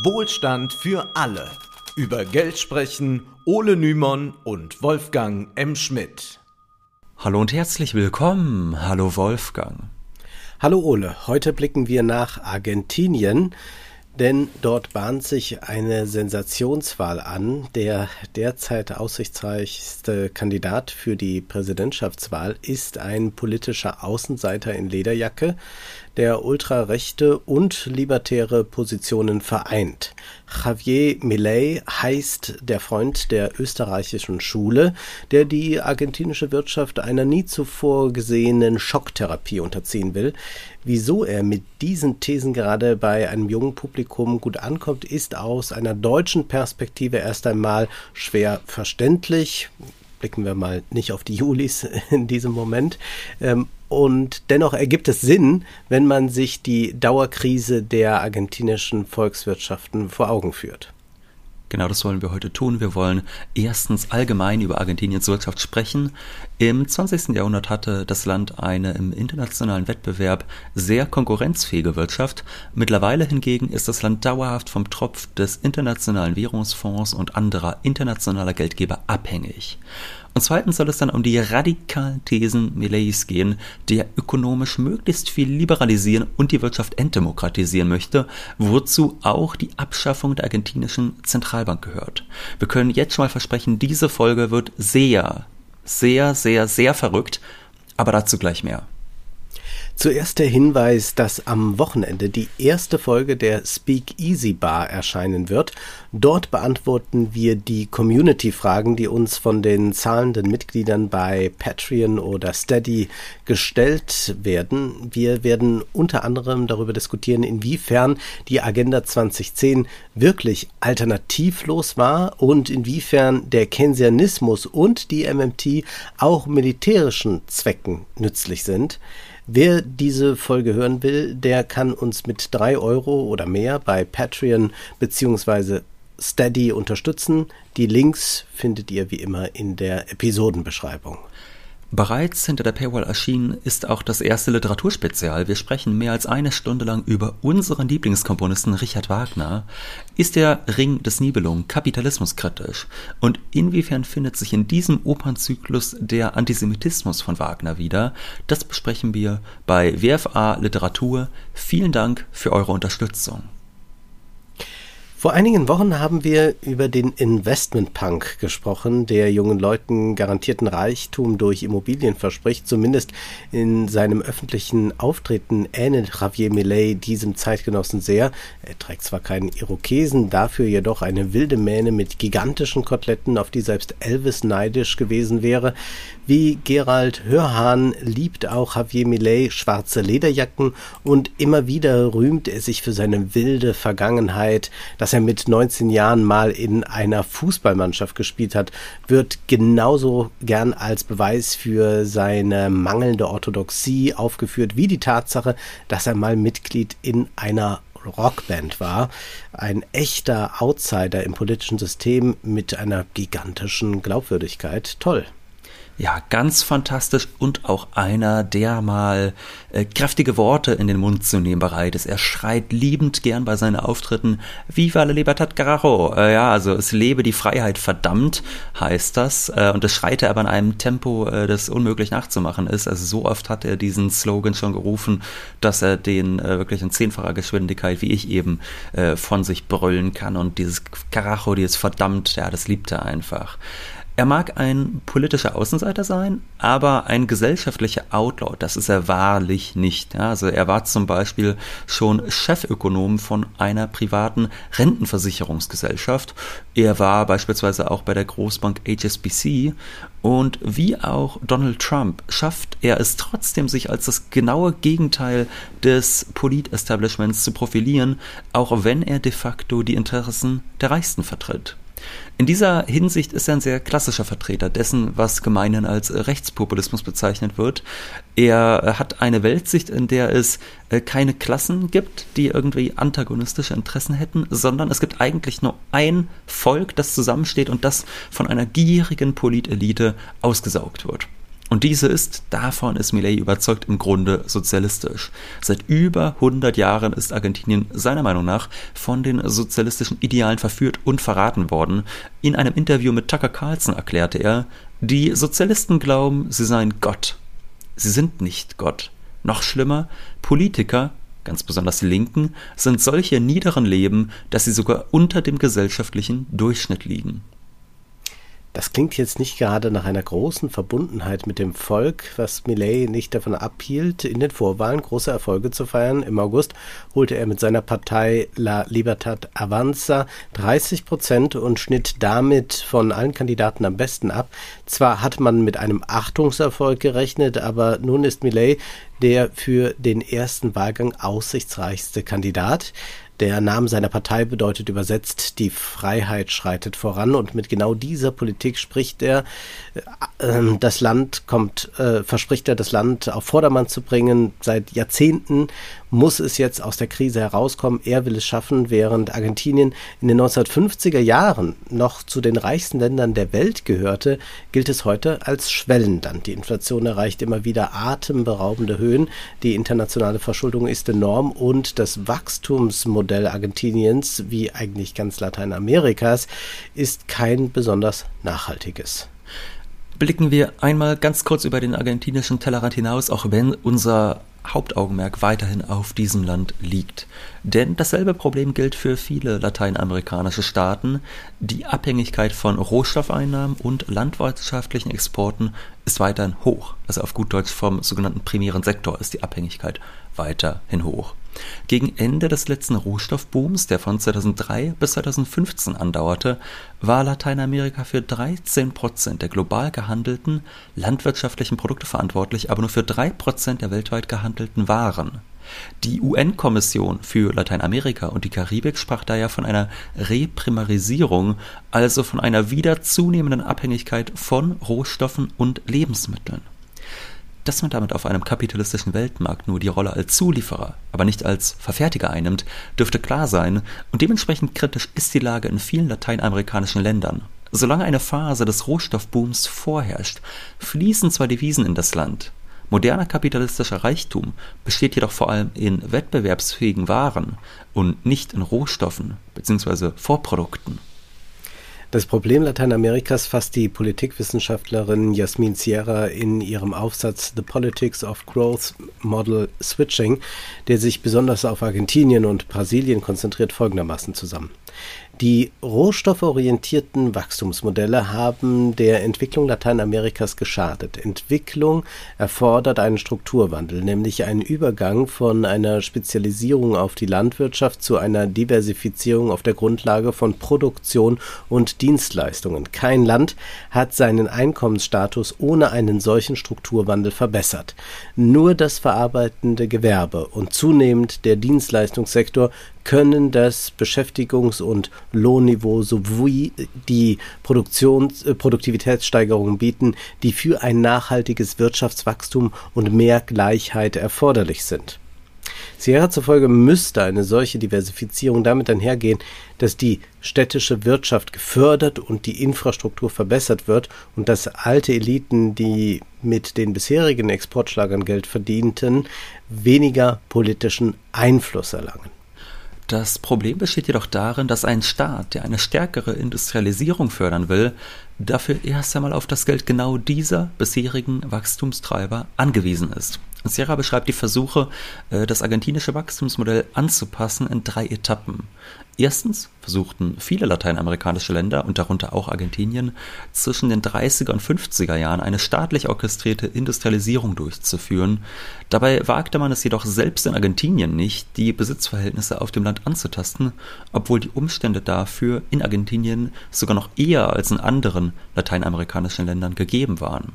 Wohlstand für alle. Über Geld sprechen Ole Nymon und Wolfgang M. Schmidt. Hallo und herzlich willkommen. Hallo Wolfgang. Hallo Ole. Heute blicken wir nach Argentinien. Denn dort bahnt sich eine Sensationswahl an. Der derzeit aussichtsreichste Kandidat für die Präsidentschaftswahl ist ein politischer Außenseiter in Lederjacke, der ultrarechte und libertäre Positionen vereint. Javier Milei heißt der Freund der österreichischen Schule, der die argentinische Wirtschaft einer nie zuvor gesehenen Schocktherapie unterziehen will. Wieso er mit diesen Thesen gerade bei einem jungen Publikum gut ankommt, ist aus einer deutschen Perspektive erst einmal schwer verständlich blicken wir mal nicht auf die Julis in diesem Moment. Ähm, und dennoch ergibt es Sinn, wenn man sich die Dauerkrise der argentinischen Volkswirtschaften vor Augen führt. Genau das wollen wir heute tun. Wir wollen erstens allgemein über Argentiniens Wirtschaft sprechen. Im 20. Jahrhundert hatte das Land eine im internationalen Wettbewerb sehr konkurrenzfähige Wirtschaft. Mittlerweile hingegen ist das Land dauerhaft vom Tropf des Internationalen Währungsfonds und anderer internationaler Geldgeber abhängig. Und zweitens soll es dann um die radikalen Thesen Millets gehen, der ökonomisch möglichst viel liberalisieren und die Wirtschaft entdemokratisieren möchte, wozu auch die Abschaffung der argentinischen Zentralbank gehört. Wir können jetzt schon mal versprechen, diese Folge wird sehr, sehr, sehr, sehr verrückt, aber dazu gleich mehr. Zuerst der Hinweis, dass am Wochenende die erste Folge der Speak Easy Bar erscheinen wird. Dort beantworten wir die Community-Fragen, die uns von den zahlenden Mitgliedern bei Patreon oder Steady gestellt werden. Wir werden unter anderem darüber diskutieren, inwiefern die Agenda 2010 wirklich alternativlos war und inwiefern der Keynesianismus und die MMT auch militärischen Zwecken nützlich sind. Wer diese Folge hören will, der kann uns mit drei Euro oder mehr bei Patreon bzw. Steady unterstützen. Die Links findet ihr wie immer in der Episodenbeschreibung. Bereits hinter der Paywall erschienen ist auch das erste Literaturspezial. Wir sprechen mehr als eine Stunde lang über unseren Lieblingskomponisten Richard Wagner. Ist der Ring des Nibelungen kapitalismuskritisch? Und inwiefern findet sich in diesem Opernzyklus der Antisemitismus von Wagner wieder? Das besprechen wir bei WFA Literatur. Vielen Dank für eure Unterstützung. Vor einigen Wochen haben wir über den Investment Punk gesprochen, der jungen Leuten garantierten Reichtum durch Immobilien verspricht. Zumindest in seinem öffentlichen Auftreten ähnelt Javier Millet diesem Zeitgenossen sehr. Er trägt zwar keinen Irokesen, dafür jedoch eine wilde Mähne mit gigantischen Koteletten, auf die selbst Elvis neidisch gewesen wäre. Wie Gerald Hörhahn liebt auch Javier Millet schwarze Lederjacken und immer wieder rühmt er sich für seine wilde Vergangenheit, das dass er mit 19 Jahren mal in einer Fußballmannschaft gespielt hat, wird genauso gern als Beweis für seine mangelnde Orthodoxie aufgeführt, wie die Tatsache, dass er mal Mitglied in einer Rockband war. Ein echter Outsider im politischen System mit einer gigantischen Glaubwürdigkeit. Toll. Ja, ganz fantastisch und auch einer, der mal äh, kräftige Worte in den Mund zu nehmen bereit ist. Er schreit liebend gern bei seinen Auftritten Viva la Libertad Carajo. Äh, ja, also es lebe die Freiheit, verdammt heißt das. Äh, und das schreit er aber in einem Tempo, äh, das unmöglich nachzumachen ist. Also so oft hat er diesen Slogan schon gerufen, dass er den äh, wirklich in zehnfacher Geschwindigkeit, wie ich eben, äh, von sich brüllen kann. Und dieses Carajo, dieses verdammt, ja, das liebt er einfach. Er mag ein politischer Außenseiter sein, aber ein gesellschaftlicher Outlaw, das ist er wahrlich nicht. Also er war zum Beispiel schon Chefökonom von einer privaten Rentenversicherungsgesellschaft. Er war beispielsweise auch bei der Großbank HSBC und wie auch Donald Trump schafft er es trotzdem, sich als das genaue Gegenteil des Polit-Establishments zu profilieren, auch wenn er de facto die Interessen der Reichsten vertritt. In dieser Hinsicht ist er ein sehr klassischer Vertreter dessen, was gemeinhin als Rechtspopulismus bezeichnet wird. Er hat eine Weltsicht, in der es äh, keine Klassen gibt, die irgendwie antagonistische Interessen hätten, sondern es gibt eigentlich nur ein Volk, das zusammensteht und das von einer gierigen Politelite ausgesaugt wird. Und diese ist, davon ist Millet überzeugt, im Grunde sozialistisch. Seit über 100 Jahren ist Argentinien seiner Meinung nach von den sozialistischen Idealen verführt und verraten worden. In einem Interview mit Tucker Carlson erklärte er, die Sozialisten glauben, sie seien Gott. Sie sind nicht Gott. Noch schlimmer, Politiker, ganz besonders die Linken, sind solche niederen Leben, dass sie sogar unter dem gesellschaftlichen Durchschnitt liegen. Das klingt jetzt nicht gerade nach einer großen Verbundenheit mit dem Volk, was Millet nicht davon abhielt, in den Vorwahlen große Erfolge zu feiern. Im August holte er mit seiner Partei La Libertad Avanza 30 Prozent und schnitt damit von allen Kandidaten am besten ab. Zwar hat man mit einem Achtungserfolg gerechnet, aber nun ist Millet der für den ersten Wahlgang aussichtsreichste Kandidat. Der Name seiner Partei bedeutet übersetzt, die Freiheit schreitet voran und mit genau dieser Politik spricht er, äh, ähm, das Land kommt, äh, verspricht er, das Land auf Vordermann zu bringen. Seit Jahrzehnten muss es jetzt aus der Krise herauskommen. Er will es schaffen, während Argentinien in den 1950er Jahren noch zu den reichsten Ländern der Welt gehörte, gilt es heute als Schwellenland. Die Inflation erreicht immer wieder atemberaubende Höhen. Die internationale Verschuldung ist enorm und das Wachstumsmodell Argentiniens, wie eigentlich ganz Lateinamerikas, ist kein besonders nachhaltiges blicken wir einmal ganz kurz über den argentinischen Tellerrand hinaus, auch wenn unser Hauptaugenmerk weiterhin auf diesem Land liegt. Denn dasselbe Problem gilt für viele lateinamerikanische Staaten. Die Abhängigkeit von Rohstoffeinnahmen und landwirtschaftlichen Exporten ist weiterhin hoch. Also auf gut Deutsch vom sogenannten primären Sektor ist die Abhängigkeit weiterhin hoch. Gegen Ende des letzten Rohstoffbooms, der von 2003 bis 2015 andauerte, war Lateinamerika für 13 Prozent der global gehandelten landwirtschaftlichen Produkte verantwortlich, aber nur für drei Prozent der weltweit gehandelten Waren. Die UN-Kommission für Lateinamerika und die Karibik sprach daher von einer Reprimarisierung, also von einer wieder zunehmenden Abhängigkeit von Rohstoffen und Lebensmitteln dass man damit auf einem kapitalistischen Weltmarkt nur die Rolle als Zulieferer, aber nicht als Verfertiger einnimmt, dürfte klar sein, und dementsprechend kritisch ist die Lage in vielen lateinamerikanischen Ländern. Solange eine Phase des Rohstoffbooms vorherrscht, fließen zwar Devisen in das Land, moderner kapitalistischer Reichtum besteht jedoch vor allem in wettbewerbsfähigen Waren und nicht in Rohstoffen bzw. Vorprodukten. Das Problem Lateinamerikas fasst die Politikwissenschaftlerin Jasmin Sierra in ihrem Aufsatz The Politics of Growth Model Switching, der sich besonders auf Argentinien und Brasilien konzentriert, folgendermaßen zusammen. Die rohstofforientierten Wachstumsmodelle haben der Entwicklung Lateinamerikas geschadet. Entwicklung erfordert einen Strukturwandel, nämlich einen Übergang von einer Spezialisierung auf die Landwirtschaft zu einer Diversifizierung auf der Grundlage von Produktion und Dienstleistungen. Kein Land hat seinen Einkommensstatus ohne einen solchen Strukturwandel verbessert. Nur das verarbeitende Gewerbe und zunehmend der Dienstleistungssektor können das Beschäftigungs- und Lohnniveau sowie die Produktions äh, Produktivitätssteigerungen bieten, die für ein nachhaltiges Wirtschaftswachstum und mehr Gleichheit erforderlich sind. Sierra zufolge müsste eine solche Diversifizierung damit einhergehen, dass die städtische Wirtschaft gefördert und die Infrastruktur verbessert wird und dass alte Eliten, die mit den bisherigen Exportschlagern Geld verdienten, weniger politischen Einfluss erlangen. Das Problem besteht jedoch darin, dass ein Staat, der eine stärkere Industrialisierung fördern will, dafür erst einmal auf das Geld genau dieser bisherigen Wachstumstreiber angewiesen ist. Sierra beschreibt die Versuche, äh, das argentinische Wachstumsmodell anzupassen in drei Etappen. Erstens versuchten viele lateinamerikanische Länder und darunter auch Argentinien zwischen den 30er und 50er Jahren eine staatlich orchestrierte Industrialisierung durchzuführen. Dabei wagte man es jedoch selbst in Argentinien nicht, die Besitzverhältnisse auf dem Land anzutasten, obwohl die Umstände dafür in Argentinien sogar noch eher als in anderen lateinamerikanischen Ländern gegeben waren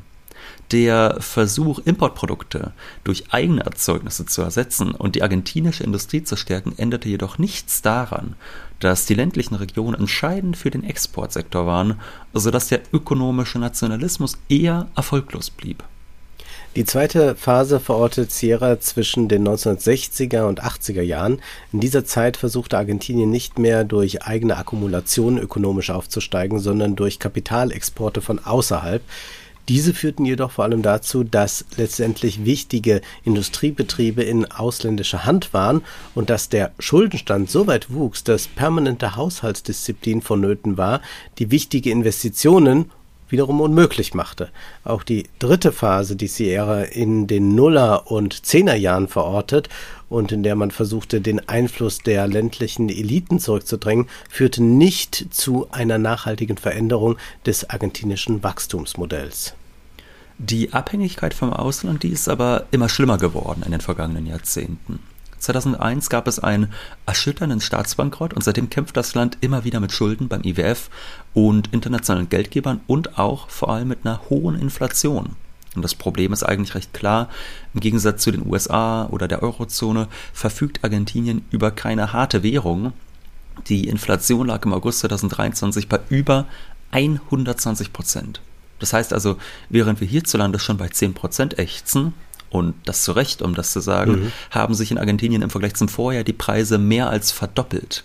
der Versuch, Importprodukte durch eigene Erzeugnisse zu ersetzen und die argentinische Industrie zu stärken, änderte jedoch nichts daran, dass die ländlichen Regionen entscheidend für den Exportsektor waren, sodass der ökonomische Nationalismus eher erfolglos blieb. Die zweite Phase verortet Sierra zwischen den 1960er und 80er Jahren. In dieser Zeit versuchte Argentinien nicht mehr durch eigene Akkumulation ökonomisch aufzusteigen, sondern durch Kapitalexporte von außerhalb. Diese führten jedoch vor allem dazu, dass letztendlich wichtige Industriebetriebe in ausländischer Hand waren und dass der Schuldenstand so weit wuchs, dass permanente Haushaltsdisziplin vonnöten war, die wichtige Investitionen wiederum unmöglich machte. Auch die dritte Phase, die Sierra in den Nuller- und Zehnerjahren verortet und in der man versuchte, den Einfluss der ländlichen Eliten zurückzudrängen, führte nicht zu einer nachhaltigen Veränderung des argentinischen Wachstumsmodells. Die Abhängigkeit vom Ausland, die ist aber immer schlimmer geworden in den vergangenen Jahrzehnten. 2001 gab es einen erschütternden Staatsbankrott und seitdem kämpft das Land immer wieder mit Schulden beim IWF und internationalen Geldgebern und auch vor allem mit einer hohen Inflation. Und das Problem ist eigentlich recht klar. Im Gegensatz zu den USA oder der Eurozone verfügt Argentinien über keine harte Währung. Die Inflation lag im August 2023 bei über 120 Prozent. Das heißt also, während wir hierzulande schon bei 10 Prozent ächzen, und das zu Recht, um das zu sagen, mhm. haben sich in Argentinien im Vergleich zum Vorjahr die Preise mehr als verdoppelt.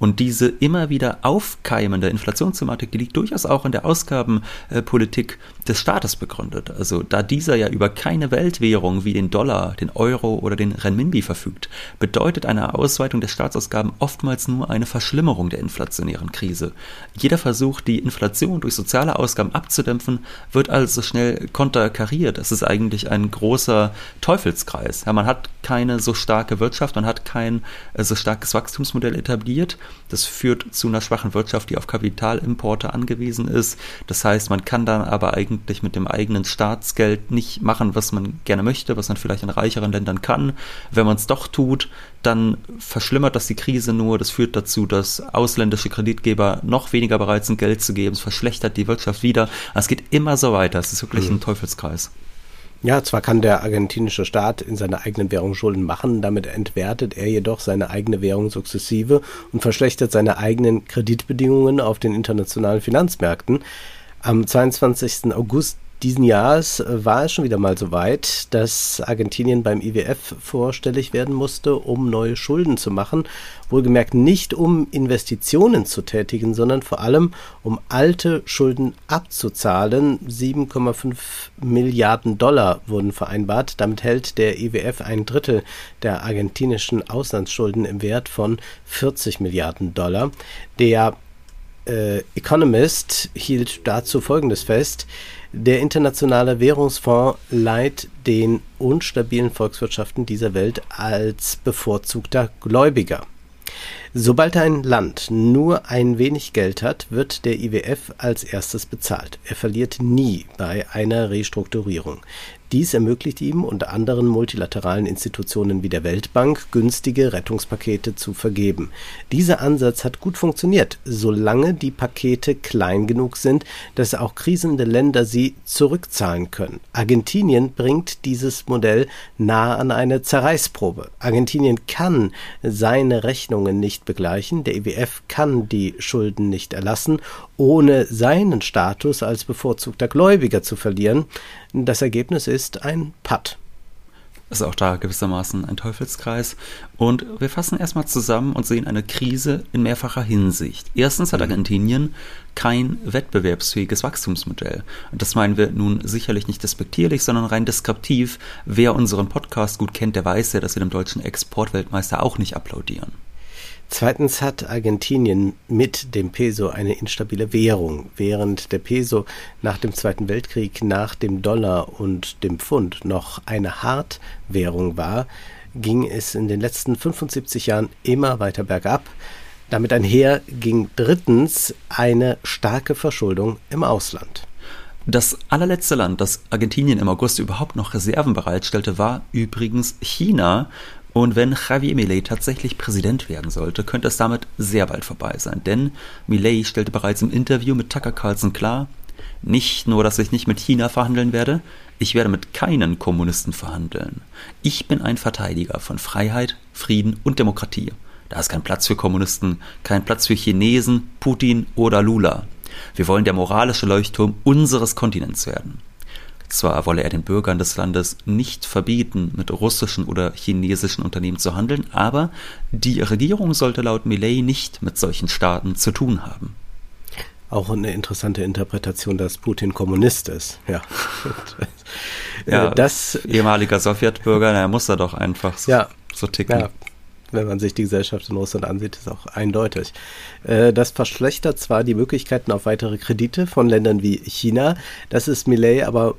Und diese immer wieder aufkeimende Inflationsthematik, die liegt durchaus auch in der Ausgabenpolitik des Staates begründet. Also da dieser ja über keine Weltwährung wie den Dollar, den Euro oder den Renminbi verfügt, bedeutet eine Ausweitung der Staatsausgaben oftmals nur eine Verschlimmerung der inflationären Krise. Jeder Versuch, die Inflation durch soziale Ausgaben abzudämpfen, wird also schnell konterkariert. Das ist eigentlich ein großer Teufelskreis. Ja, man hat keine so starke Wirtschaft, man hat kein äh, so starkes Wachstumsmodell etabliert das führt zu einer schwachen Wirtschaft, die auf Kapitalimporte angewiesen ist. Das heißt, man kann dann aber eigentlich mit dem eigenen Staatsgeld nicht machen, was man gerne möchte, was man vielleicht in reicheren Ländern kann. Wenn man es doch tut, dann verschlimmert das die Krise nur. Das führt dazu, dass ausländische Kreditgeber noch weniger bereit sind, Geld zu geben. Es verschlechtert die Wirtschaft wieder. Es geht immer so weiter. Es ist wirklich mhm. ein Teufelskreis. Ja, zwar kann der argentinische Staat in seiner eigenen Währung Schulden machen, damit entwertet er jedoch seine eigene Währung sukzessive und verschlechtert seine eigenen Kreditbedingungen auf den internationalen Finanzmärkten. Am 22. August diesen Jahres äh, war es schon wieder mal so weit, dass Argentinien beim IWF vorstellig werden musste, um neue Schulden zu machen. Wohlgemerkt nicht um Investitionen zu tätigen, sondern vor allem um alte Schulden abzuzahlen. 7,5 Milliarden Dollar wurden vereinbart. Damit hält der IWF ein Drittel der argentinischen Auslandsschulden im Wert von 40 Milliarden Dollar. Der äh, Economist hielt dazu Folgendes fest. Der Internationale Währungsfonds leiht den unstabilen Volkswirtschaften dieser Welt als bevorzugter Gläubiger. Sobald ein Land nur ein wenig Geld hat, wird der IWF als erstes bezahlt. Er verliert nie bei einer Restrukturierung. Dies ermöglicht ihm unter anderen multilateralen Institutionen wie der Weltbank günstige Rettungspakete zu vergeben. Dieser Ansatz hat gut funktioniert, solange die Pakete klein genug sind, dass auch krisende Länder sie zurückzahlen können. Argentinien bringt dieses Modell nahe an eine Zerreißprobe. Argentinien kann seine Rechnungen nicht begleichen, der IWF kann die Schulden nicht erlassen, ohne seinen Status als bevorzugter Gläubiger zu verlieren. Das Ergebnis ist ein Patt. Ist auch da gewissermaßen ein Teufelskreis. Und wir fassen erstmal zusammen und sehen eine Krise in mehrfacher Hinsicht. Erstens hat mhm. Argentinien kein wettbewerbsfähiges Wachstumsmodell. Und das meinen wir nun sicherlich nicht despektierlich, sondern rein deskriptiv. Wer unseren Podcast gut kennt, der weiß ja, dass wir dem deutschen Exportweltmeister auch nicht applaudieren. Zweitens hat Argentinien mit dem Peso eine instabile Währung, während der Peso nach dem Zweiten Weltkrieg, nach dem Dollar und dem Pfund noch eine Hartwährung war, ging es in den letzten 75 Jahren immer weiter bergab. Damit einher ging drittens eine starke Verschuldung im Ausland. Das allerletzte Land, das Argentinien im August überhaupt noch Reserven bereitstellte, war übrigens China, und wenn Javier Milei tatsächlich Präsident werden sollte, könnte es damit sehr bald vorbei sein. Denn Milei stellte bereits im Interview mit Tucker Carlson klar, nicht nur, dass ich nicht mit China verhandeln werde, ich werde mit keinen Kommunisten verhandeln. Ich bin ein Verteidiger von Freiheit, Frieden und Demokratie. Da ist kein Platz für Kommunisten, kein Platz für Chinesen, Putin oder Lula. Wir wollen der moralische Leuchtturm unseres Kontinents werden. Zwar wolle er den Bürgern des Landes nicht verbieten, mit russischen oder chinesischen Unternehmen zu handeln, aber die Regierung sollte laut Millet nicht mit solchen Staaten zu tun haben. Auch eine interessante Interpretation, dass Putin Kommunist ist. Ja. ja das ehemaliger Sowjetbürger, er muss er doch einfach so, ja, so ticken. Ja, wenn man sich die Gesellschaft in Russland ansieht, ist auch eindeutig. Äh, das verschlechtert zwar die Möglichkeiten auf weitere Kredite von Ländern wie China, das ist Millet aber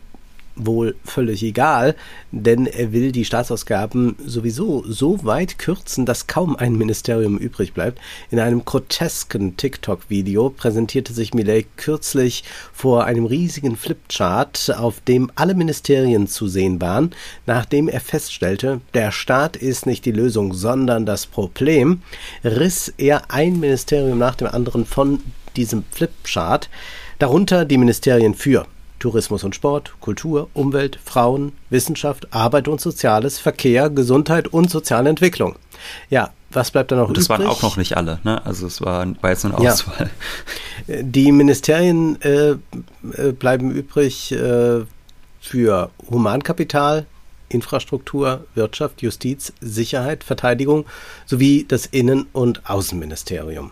wohl völlig egal, denn er will die Staatsausgaben sowieso so weit kürzen, dass kaum ein Ministerium übrig bleibt. In einem grotesken TikTok-Video präsentierte sich Millet kürzlich vor einem riesigen Flipchart, auf dem alle Ministerien zu sehen waren, nachdem er feststellte, der Staat ist nicht die Lösung, sondern das Problem, riss er ein Ministerium nach dem anderen von diesem Flipchart, darunter die Ministerien für Tourismus und Sport, Kultur, Umwelt, Frauen, Wissenschaft, Arbeit und Soziales, Verkehr, Gesundheit und soziale Entwicklung. Ja, was bleibt da noch und das übrig? Das waren auch noch nicht alle, ne? Also es war, war jetzt eine Auswahl. Ja. Die Ministerien äh, äh, bleiben übrig äh, für Humankapital, Infrastruktur, Wirtschaft, Justiz, Sicherheit, Verteidigung sowie das Innen- und Außenministerium.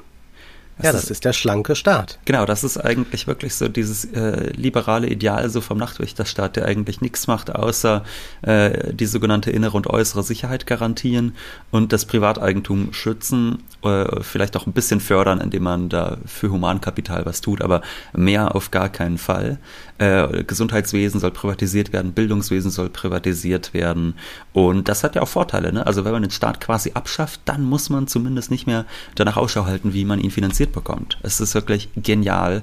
Das ja, das ist, ist, der schlanke Staat. Genau, das ist eigentlich wirklich so dieses äh, liberale Ideal so vom Nachtwächterstaat, der eigentlich nichts macht, außer äh, die sogenannte innere und äußere Sicherheit garantieren und das Privateigentum schützen, äh, vielleicht auch ein bisschen fördern, indem man da für Humankapital was tut, aber mehr auf gar keinen Fall. Äh, Gesundheitswesen soll privatisiert werden, Bildungswesen soll privatisiert werden und das hat ja auch Vorteile. Ne? Also wenn man den Staat quasi abschafft, dann muss man zumindest nicht mehr danach Ausschau halten, wie man ihn finanziert mitbekommt. Es ist wirklich genial.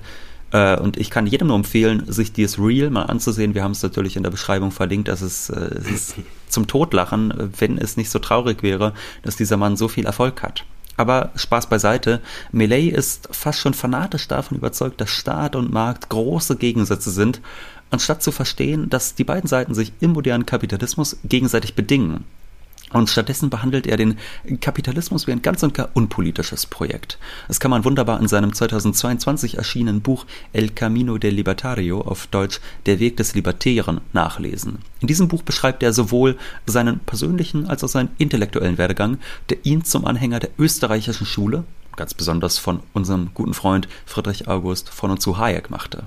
Äh, und ich kann jedem nur empfehlen, sich dieses Reel mal anzusehen. Wir haben es natürlich in der Beschreibung verlinkt. Das ist, äh, es ist zum Totlachen, wenn es nicht so traurig wäre, dass dieser Mann so viel Erfolg hat. Aber Spaß beiseite, Melee ist fast schon fanatisch davon überzeugt, dass Staat und Markt große Gegensätze sind, anstatt zu verstehen, dass die beiden Seiten sich im modernen Kapitalismus gegenseitig bedingen. Und stattdessen behandelt er den Kapitalismus wie ein ganz und gar unpolitisches Projekt. Das kann man wunderbar in seinem 2022 erschienenen Buch El Camino del Libertario auf Deutsch Der Weg des Libertären nachlesen. In diesem Buch beschreibt er sowohl seinen persönlichen als auch seinen intellektuellen Werdegang, der ihn zum Anhänger der österreichischen Schule, ganz besonders von unserem guten Freund Friedrich August von und zu Hayek machte.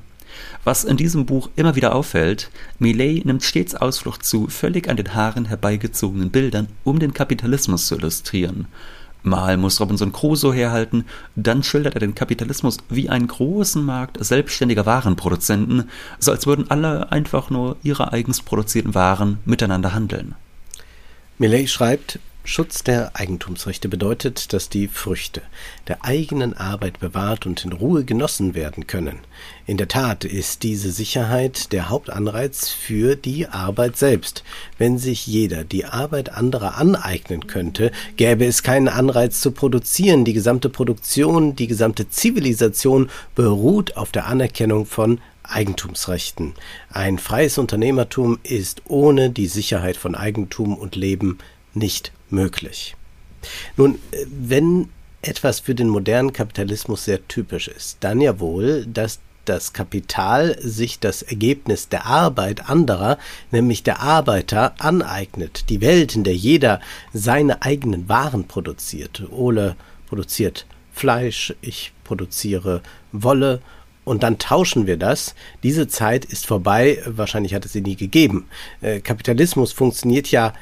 Was in diesem Buch immer wieder auffällt, Millet nimmt stets Ausflucht zu völlig an den Haaren herbeigezogenen Bildern, um den Kapitalismus zu illustrieren. Mal muss Robinson Crusoe herhalten, dann schildert er den Kapitalismus wie einen großen Markt selbstständiger Warenproduzenten, so als würden alle einfach nur ihre eigens produzierten Waren miteinander handeln. Millet schreibt, Schutz der Eigentumsrechte bedeutet, dass die Früchte der eigenen Arbeit bewahrt und in Ruhe genossen werden können. In der Tat ist diese Sicherheit der Hauptanreiz für die Arbeit selbst. Wenn sich jeder die Arbeit anderer aneignen könnte, gäbe es keinen Anreiz zu produzieren. Die gesamte Produktion, die gesamte Zivilisation beruht auf der Anerkennung von Eigentumsrechten. Ein freies Unternehmertum ist ohne die Sicherheit von Eigentum und Leben nicht möglich. Nun, wenn etwas für den modernen Kapitalismus sehr typisch ist, dann ja wohl, dass das Kapital sich das Ergebnis der Arbeit anderer, nämlich der Arbeiter, aneignet. Die Welt, in der jeder seine eigenen Waren produziert. Ole produziert Fleisch, ich produziere Wolle und dann tauschen wir das. Diese Zeit ist vorbei, wahrscheinlich hat es sie nie gegeben. Äh, Kapitalismus funktioniert ja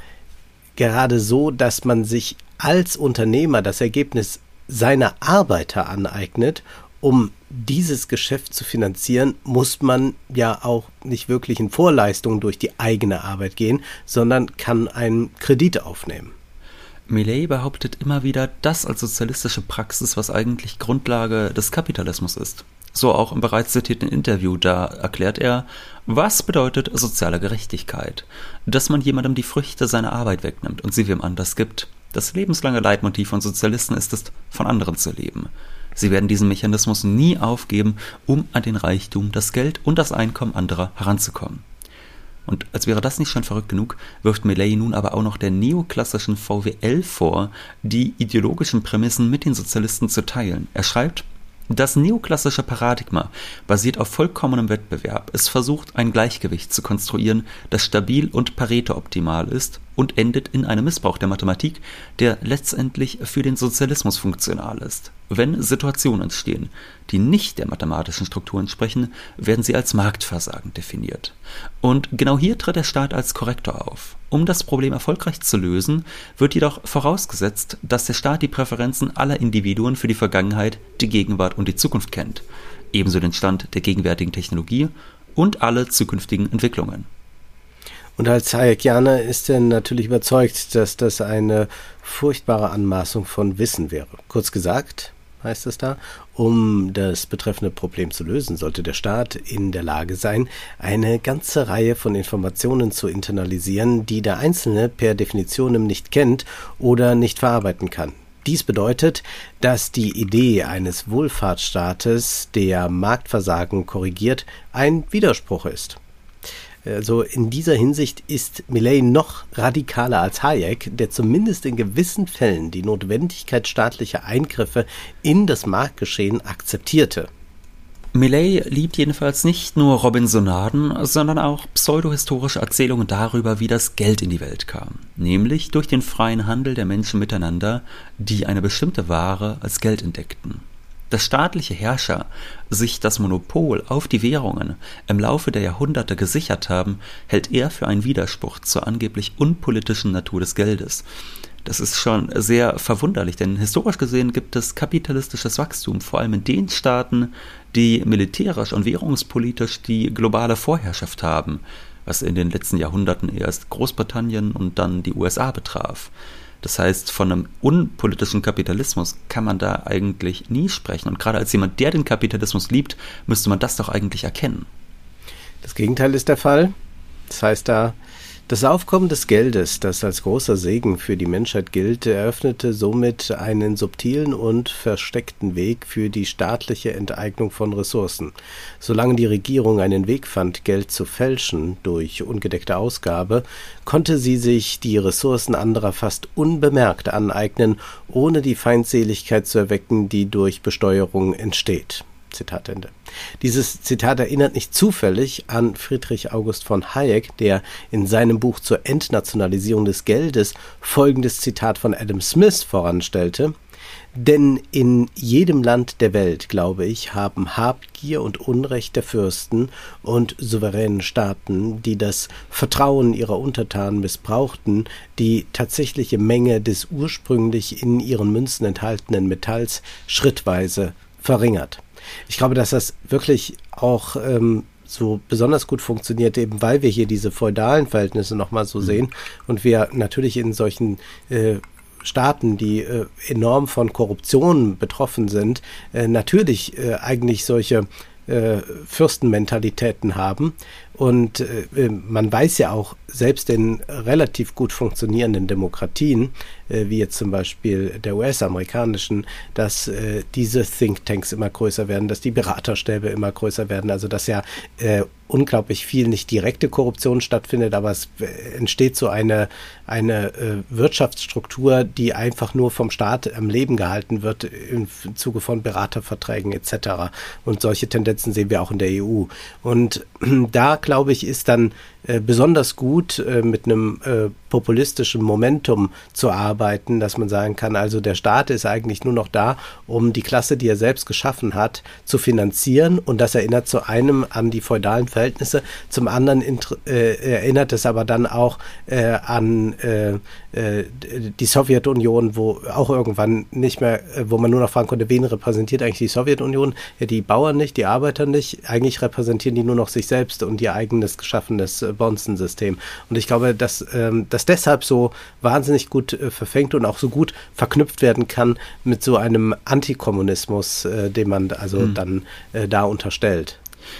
gerade so, dass man sich als Unternehmer das Ergebnis seiner Arbeiter aneignet, um dieses Geschäft zu finanzieren, muss man ja auch nicht wirklich in Vorleistungen durch die eigene Arbeit gehen, sondern kann einen Kredit aufnehmen. Millet behauptet immer wieder, das als sozialistische Praxis, was eigentlich Grundlage des Kapitalismus ist. So auch im bereits zitierten Interview, da erklärt er, was bedeutet soziale Gerechtigkeit? Dass man jemandem die Früchte seiner Arbeit wegnimmt und sie wem anders gibt. Das lebenslange Leitmotiv von Sozialisten ist es, von anderen zu leben. Sie werden diesen Mechanismus nie aufgeben, um an den Reichtum, das Geld und das Einkommen anderer heranzukommen. Und als wäre das nicht schon verrückt genug, wirft Milley nun aber auch noch der neoklassischen VWL vor, die ideologischen Prämissen mit den Sozialisten zu teilen. Er schreibt, das neoklassische Paradigma basiert auf vollkommenem Wettbewerb. Es versucht, ein Gleichgewicht zu konstruieren, das stabil und Pareto-optimal ist und endet in einem Missbrauch der Mathematik, der letztendlich für den Sozialismus funktional ist. Wenn Situationen entstehen, die nicht der mathematischen Struktur entsprechen, werden sie als Marktversagen definiert. Und genau hier tritt der Staat als Korrektor auf. Um das Problem erfolgreich zu lösen, wird jedoch vorausgesetzt, dass der Staat die Präferenzen aller Individuen für die Vergangenheit, die Gegenwart und die Zukunft kennt, ebenso den Stand der gegenwärtigen Technologie und alle zukünftigen Entwicklungen. Und als Hayekianer ist er natürlich überzeugt, dass das eine furchtbare Anmaßung von Wissen wäre. Kurz gesagt, heißt es da, um das betreffende Problem zu lösen, sollte der Staat in der Lage sein, eine ganze Reihe von Informationen zu internalisieren, die der Einzelne per Definition nicht kennt oder nicht verarbeiten kann. Dies bedeutet, dass die Idee eines Wohlfahrtsstaates, der Marktversagen korrigiert, ein Widerspruch ist. Also in dieser Hinsicht ist Milley noch radikaler als Hayek, der zumindest in gewissen Fällen die Notwendigkeit staatlicher Eingriffe in das Marktgeschehen akzeptierte. Milley liebt jedenfalls nicht nur Robinsonaden, sondern auch pseudohistorische Erzählungen darüber, wie das Geld in die Welt kam, nämlich durch den freien Handel der Menschen miteinander, die eine bestimmte Ware als Geld entdeckten. Dass staatliche Herrscher sich das Monopol auf die Währungen im Laufe der Jahrhunderte gesichert haben, hält er für einen Widerspruch zur angeblich unpolitischen Natur des Geldes. Das ist schon sehr verwunderlich, denn historisch gesehen gibt es kapitalistisches Wachstum, vor allem in den Staaten, die militärisch und währungspolitisch die globale Vorherrschaft haben, was in den letzten Jahrhunderten erst Großbritannien und dann die USA betraf. Das heißt, von einem unpolitischen Kapitalismus kann man da eigentlich nie sprechen. Und gerade als jemand, der den Kapitalismus liebt, müsste man das doch eigentlich erkennen. Das Gegenteil ist der Fall. Das heißt, da das Aufkommen des Geldes, das als großer Segen für die Menschheit gilt, eröffnete somit einen subtilen und versteckten Weg für die staatliche Enteignung von Ressourcen. Solange die Regierung einen Weg fand, Geld zu fälschen durch ungedeckte Ausgabe, konnte sie sich die Ressourcen anderer fast unbemerkt aneignen, ohne die Feindseligkeit zu erwecken, die durch Besteuerung entsteht. Zitat. Dieses Zitat erinnert nicht zufällig an Friedrich August von Hayek, der in seinem Buch zur Entnationalisierung des Geldes folgendes Zitat von Adam Smith voranstellte. Denn in jedem Land der Welt, glaube ich, haben Habgier und Unrecht der Fürsten und souveränen Staaten, die das Vertrauen ihrer Untertanen missbrauchten, die tatsächliche Menge des ursprünglich in ihren Münzen enthaltenen Metalls schrittweise verringert. Ich glaube, dass das wirklich auch ähm, so besonders gut funktioniert, eben weil wir hier diese feudalen Verhältnisse nochmal so mhm. sehen und wir natürlich in solchen äh, Staaten, die äh, enorm von Korruption betroffen sind, äh, natürlich äh, eigentlich solche äh, Fürstenmentalitäten haben. Und äh, man weiß ja auch, selbst in relativ gut funktionierenden Demokratien, äh, wie jetzt zum Beispiel der US-amerikanischen, dass äh, diese Thinktanks immer größer werden, dass die Beraterstäbe immer größer werden, also dass ja äh, unglaublich viel nicht direkte Korruption stattfindet, aber es äh, entsteht so eine, eine äh, Wirtschaftsstruktur, die einfach nur vom Staat am Leben gehalten wird im Zuge von Beraterverträgen etc. Und solche Tendenzen sehen wir auch in der EU. Und da, glaube ich, ist dann äh, besonders gut äh, mit einem äh, populistischen Momentum zu arbeiten, dass man sagen kann, also der Staat ist eigentlich nur noch da, um die Klasse, die er selbst geschaffen hat, zu finanzieren und das erinnert zu einem an die feudalen Verhältnisse, zum anderen äh, erinnert es aber dann auch äh, an die Sowjetunion, wo auch irgendwann nicht mehr, wo man nur noch fragen konnte, wen repräsentiert eigentlich die Sowjetunion? Ja, die Bauern nicht, die Arbeiter nicht, eigentlich repräsentieren die nur noch sich selbst und ihr eigenes geschaffenes Bonzen-System. Und ich glaube, dass ähm, das deshalb so wahnsinnig gut äh, verfängt und auch so gut verknüpft werden kann mit so einem Antikommunismus, äh, den man also mhm. dann äh, da unterstellt.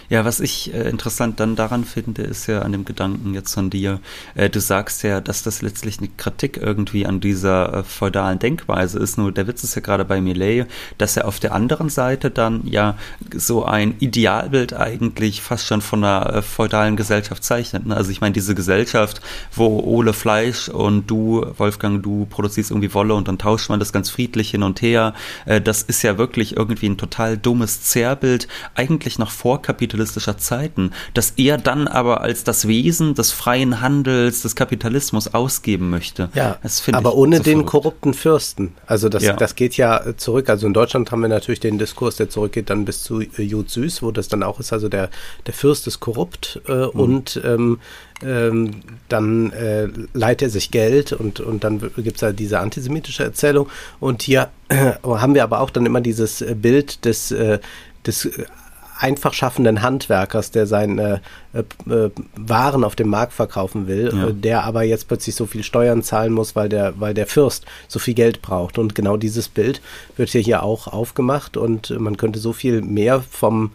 Ja, was ich äh, interessant dann daran finde, ist ja an dem Gedanken jetzt von dir, äh, du sagst ja, dass das letztlich eine Kritik irgendwie an dieser äh, feudalen Denkweise ist. Nur der Witz ist ja gerade bei Millet, dass er auf der anderen Seite dann ja so ein Idealbild eigentlich fast schon von einer äh, feudalen Gesellschaft zeichnet. Ne? Also ich meine, diese Gesellschaft, wo Ole Fleisch und du, Wolfgang, du produzierst irgendwie Wolle und dann tauscht man das ganz friedlich hin und her. Äh, das ist ja wirklich irgendwie ein total dummes Zerrbild, eigentlich noch vor vorkapitalistischer Zeiten, dass er dann aber als das Wesen des freien Handels, des Kapitalismus ausgeben möchte. Ja, aber ohne so den verrückt. korrupten Fürsten. Also das, Ja. das geht ja zurück. Also in Deutschland haben wir natürlich den Diskurs, der zurückgeht dann bis zu äh, Jud Süß, wo das dann auch ist. Also der, der Fürst ist korrupt äh, und ähm, ähm, dann äh, leiht er sich Geld und, und dann gibt's da diese antisemitische Erzählung. Und hier äh, haben wir aber auch dann immer dieses äh, Bild des, äh, des äh, einfach schaffenden Handwerkers, der seine äh, äh, Waren auf dem Markt verkaufen will, Ja. äh, der aber jetzt plötzlich so viel Steuern zahlen muss, weil der, weil der Fürst so viel Geld braucht. Und genau dieses Bild wird ja hier auch aufgemacht und man könnte so viel mehr vom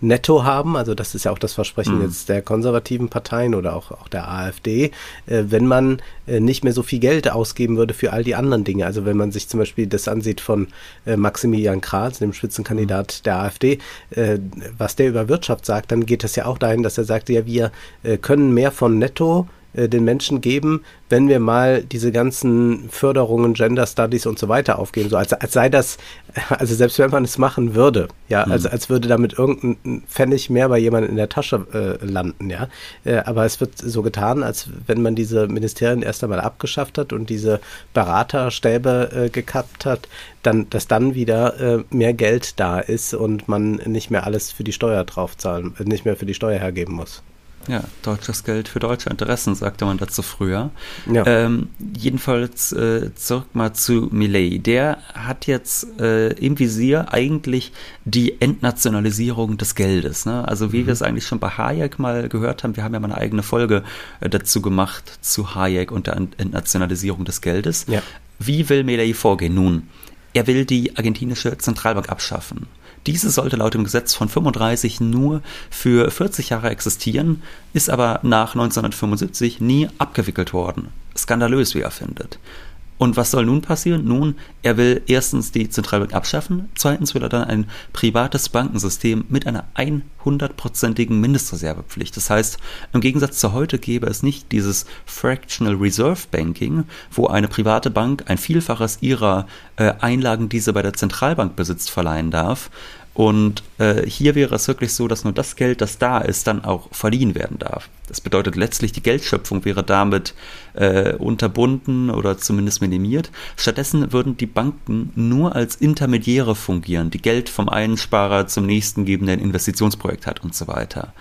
Netto haben, also das ist ja auch das Versprechen Mhm. jetzt der konservativen Parteien oder auch, auch der AfD, äh, wenn man äh, nicht mehr so viel Geld ausgeben würde für all die anderen Dinge. Also wenn man sich zum Beispiel das ansieht von äh, Maximilian Krahls, dem Spitzenkandidat der AfD, äh, was der über Wirtschaft sagt, dann geht das ja auch dahin, dass er sagt, ja, wir äh, können mehr von Netto äh, den Menschen geben, wenn wir mal diese ganzen Förderungen, Gender Studies und so weiter aufgeben, so als, als sei das, also selbst wenn man es machen würde, ja, also als würde damit irgendein Pfennig mehr bei jemandem in der Tasche äh, landen, ja, äh, aber es wird so getan, als wenn man diese Ministerien erst einmal abgeschafft hat und diese Beraterstäbe äh, gekappt hat, dann, dass dann wieder äh, mehr Geld da ist und man nicht mehr alles für die Steuer draufzahlen, äh, nicht mehr für die Steuer hergeben muss. Ja, deutsches Geld für deutsche Interessen, sagte man dazu früher. Ja. Ähm, jedenfalls äh, zurück mal zu Millet. Der hat jetzt äh, im Visier eigentlich die Entnationalisierung des Geldes. Ne? Also wie wir es eigentlich schon bei Hayek mal gehört haben, wir haben ja mal eine eigene Folge äh, dazu gemacht zu Hayek und der Ent- Entnationalisierung des Geldes. Ja. Wie will Millet vorgehen? Nun, er will die argentinische Zentralbank abschaffen. Diese sollte laut dem Gesetz von 35 nur für 40 Jahre existieren, ist aber nach 1975 nie abgewickelt worden. Skandalös, wie er findet. Und was soll nun passieren? Nun, er will erstens die Zentralbank abschaffen, zweitens will er dann ein privates Bankensystem mit einer 100%igen Mindestreservepflicht. Das heißt, im Gegensatz zu heute gäbe es nicht dieses Fractional Reserve Banking, wo eine private Bank ein Vielfaches ihrer äh, Einlagen, die sie bei der Zentralbank besitzt, verleihen darf. Und äh, hier wäre es wirklich so, dass nur das Geld, das da ist, dann auch verliehen werden darf. Das bedeutet letztlich, die Geldschöpfung wäre damit äh, unterbunden oder zumindest minimiert. Stattdessen würden die Banken nur als Intermediäre fungieren, die Geld vom einen Sparer zum nächsten geben, der ein Investitionsprojekt hat und so weiter.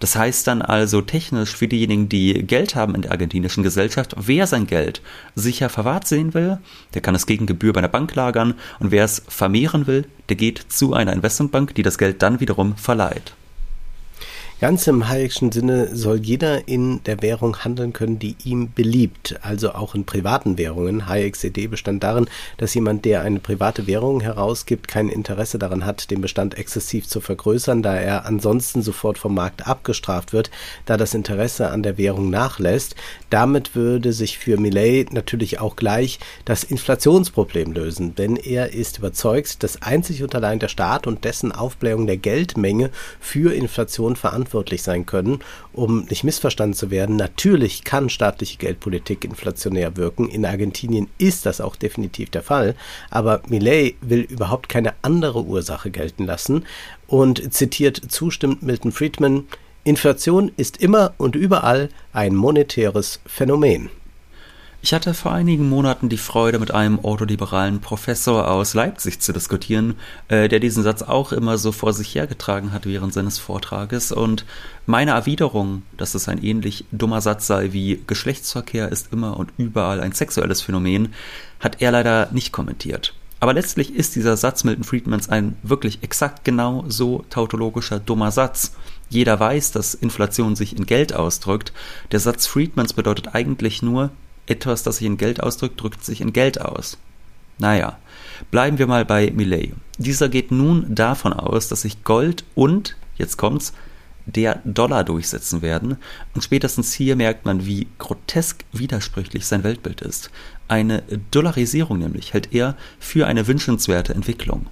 Das heißt dann also technisch für diejenigen, die Geld haben in der argentinischen Gesellschaft, wer sein Geld sicher verwahrt sehen will, der kann es gegen Gebühr bei einer Bank lagern und wer es vermehren will, der geht zu einer Investmentbank, die das Geld dann wiederum verleiht. Ganz im Hayekschen Sinne soll jeder in der Währung handeln können, die ihm beliebt, also auch in privaten Währungen. Hayeks Idee bestand darin, dass jemand, der eine private Währung herausgibt, kein Interesse daran hat, den Bestand exzessiv zu vergrößern, da er ansonsten sofort vom Markt abgestraft wird, da das Interesse an der Währung nachlässt. Damit würde sich für Millet natürlich auch gleich das Inflationsproblem lösen, denn er ist überzeugt, dass einzig und allein der Staat und dessen Aufblähung der Geldmenge für Inflation verantwortlich sein können, um nicht missverstanden zu werden. Natürlich kann staatliche Geldpolitik inflationär wirken. In Argentinien ist das auch definitiv der Fall. Aber Millet will überhaupt keine andere Ursache gelten lassen und zitiert zustimmend Milton Friedman, Inflation ist immer und überall ein monetäres Phänomen. Ich hatte vor einigen Monaten die Freude, mit einem ordoliberalen Professor aus Leipzig zu diskutieren, äh, der diesen Satz auch immer so vor sich hergetragen hat während seines Vortrages. Und meine Erwiderung, dass es ein ähnlich dummer Satz sei wie Geschlechtsverkehr ist immer und überall ein sexuelles Phänomen, hat er leider nicht kommentiert. Aber letztlich ist dieser Satz Milton Friedmans ein wirklich exakt genau so tautologischer dummer Satz. Jeder weiß, dass Inflation sich in Geld ausdrückt. Der Satz Friedmans bedeutet eigentlich nur, etwas, das sich in Geld ausdrückt, drückt sich in Geld aus. Naja, bleiben wir mal bei Millet. Dieser geht nun davon aus, dass sich Gold und, jetzt kommt's, der Dollar durchsetzen werden. Und spätestens hier merkt man, wie grotesk widersprüchlich sein Weltbild ist. Eine Dollarisierung nämlich hält er für eine wünschenswerte Entwicklung.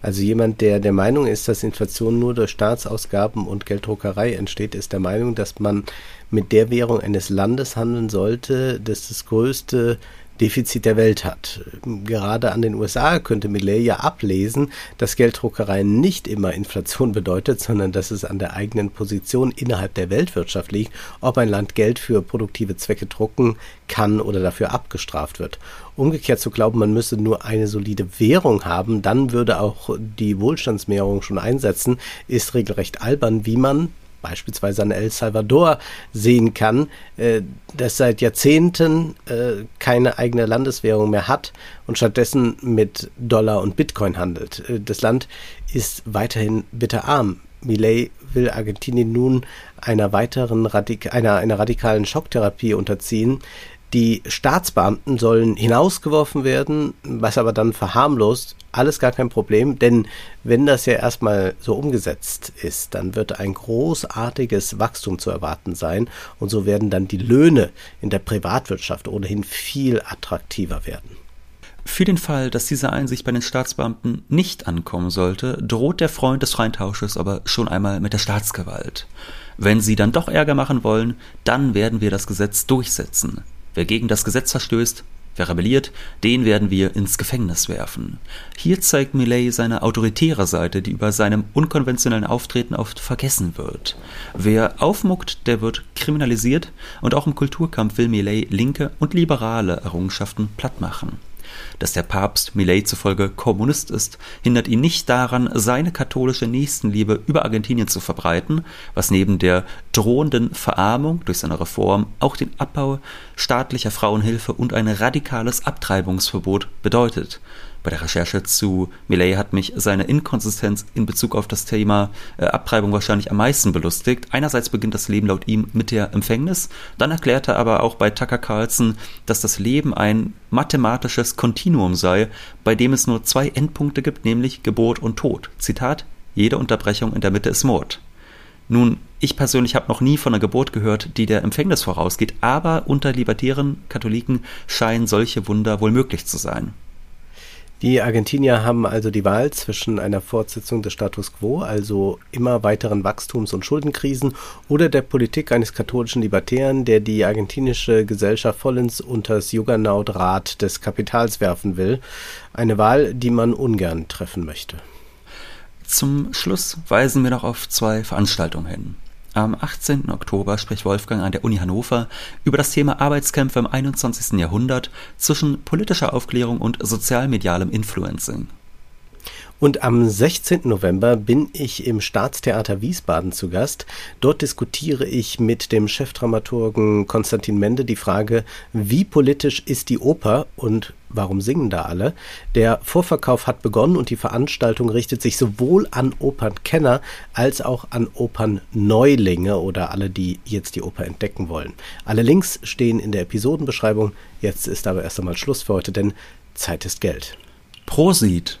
Also jemand, der der Meinung ist, dass Inflation nur durch Staatsausgaben und Gelddruckerei entsteht, ist der Meinung, dass man mit der Währung eines Landes handeln sollte, das das größte Defizit der Welt hat. Gerade an den USA könnte Millet ja ablesen, dass Gelddruckerei nicht immer Inflation bedeutet, sondern dass es an der eigenen Position innerhalb der Weltwirtschaft liegt, ob ein Land Geld für produktive Zwecke drucken kann oder dafür abgestraft wird. Umgekehrt zu glauben, man müsse nur eine solide Währung haben, dann würde auch die Wohlstandsmehrung schon einsetzen, ist regelrecht albern, wie man beispielsweise an El Salvador sehen kann, äh, das seit Jahrzehnten äh, keine eigene Landeswährung mehr hat und stattdessen mit Dollar und Bitcoin handelt. Äh, das Land ist weiterhin bitterarm. Millet will Argentinien nun einer weiteren Radik einer, einer radikalen Schocktherapie unterziehen, die Staatsbeamten sollen hinausgeworfen werden, was aber dann verharmlost. Alles gar kein Problem, denn wenn das ja erstmal so umgesetzt ist, dann wird ein großartiges Wachstum zu erwarten sein und so werden dann die Löhne in der Privatwirtschaft ohnehin viel attraktiver werden. Für den Fall, dass diese Einsicht bei den Staatsbeamten nicht ankommen sollte, droht der Freund des freien Tausches aber schon einmal mit der Staatsgewalt. Wenn sie dann doch Ärger machen wollen, dann werden wir das Gesetz durchsetzen. Wer gegen das Gesetz verstößt, wer rebelliert, den werden wir ins Gefängnis werfen. Hier zeigt Millet seine autoritäre Seite, die über seinem unkonventionellen Auftreten oft vergessen wird. Wer aufmuckt, der wird kriminalisiert und auch im Kulturkampf will Millet linke und liberale Errungenschaften plattmachen. Dass der Papst Millet zufolge Kommunist ist, hindert ihn nicht daran, seine katholische Nächstenliebe über Argentinien zu verbreiten, was neben der drohenden Verarmung durch seine Reform auch den Abbau staatlicher Frauenhilfe und ein radikales Abtreibungsverbot bedeutet. Bei der Recherche zu Millet hat mich seine Inkonsistenz in Bezug auf das Thema äh, Abtreibung wahrscheinlich am meisten belustigt. Einerseits beginnt das Leben laut ihm mit der Empfängnis, dann erklärt er aber auch bei Tucker Carlson, dass das Leben ein mathematisches Kontinuum sei, bei dem es nur zwei Endpunkte gibt, nämlich Geburt und Tod. Zitat: Jede Unterbrechung in der Mitte ist Mord. Nun, ich persönlich habe noch nie von einer Geburt gehört, die der Empfängnis vorausgeht, aber unter libertären Katholiken scheinen solche Wunder wohl möglich zu sein. Die Argentinier haben also die Wahl zwischen einer Fortsetzung des Status quo, also immer weiteren Wachstums- und Schuldenkrisen, oder der Politik eines katholischen Libertären, der die argentinische Gesellschaft vollends unters Juggernautrad des Kapitals werfen will. Eine Wahl, die man ungern treffen möchte. Zum Schluss weisen wir noch auf zwei Veranstaltungen hin. Am 18. Oktober spricht Wolfgang an der Uni Hannover über das Thema Arbeitskämpfe im 21. Jahrhundert zwischen politischer Aufklärung und sozialmedialem Influencing. Und am 16. November bin ich im Staatstheater Wiesbaden zu Gast. Dort diskutiere ich mit dem Chefdramaturgen Konstantin Mende die Frage, wie politisch ist die Oper und warum singen da alle? Der Vorverkauf hat begonnen und die Veranstaltung richtet sich sowohl an Opernkenner als auch an Opernneulinge oder alle, die jetzt die Oper entdecken wollen. Alle Links stehen in der Episodenbeschreibung. Jetzt ist aber erst einmal Schluss für heute, denn Zeit ist Geld. Prosit!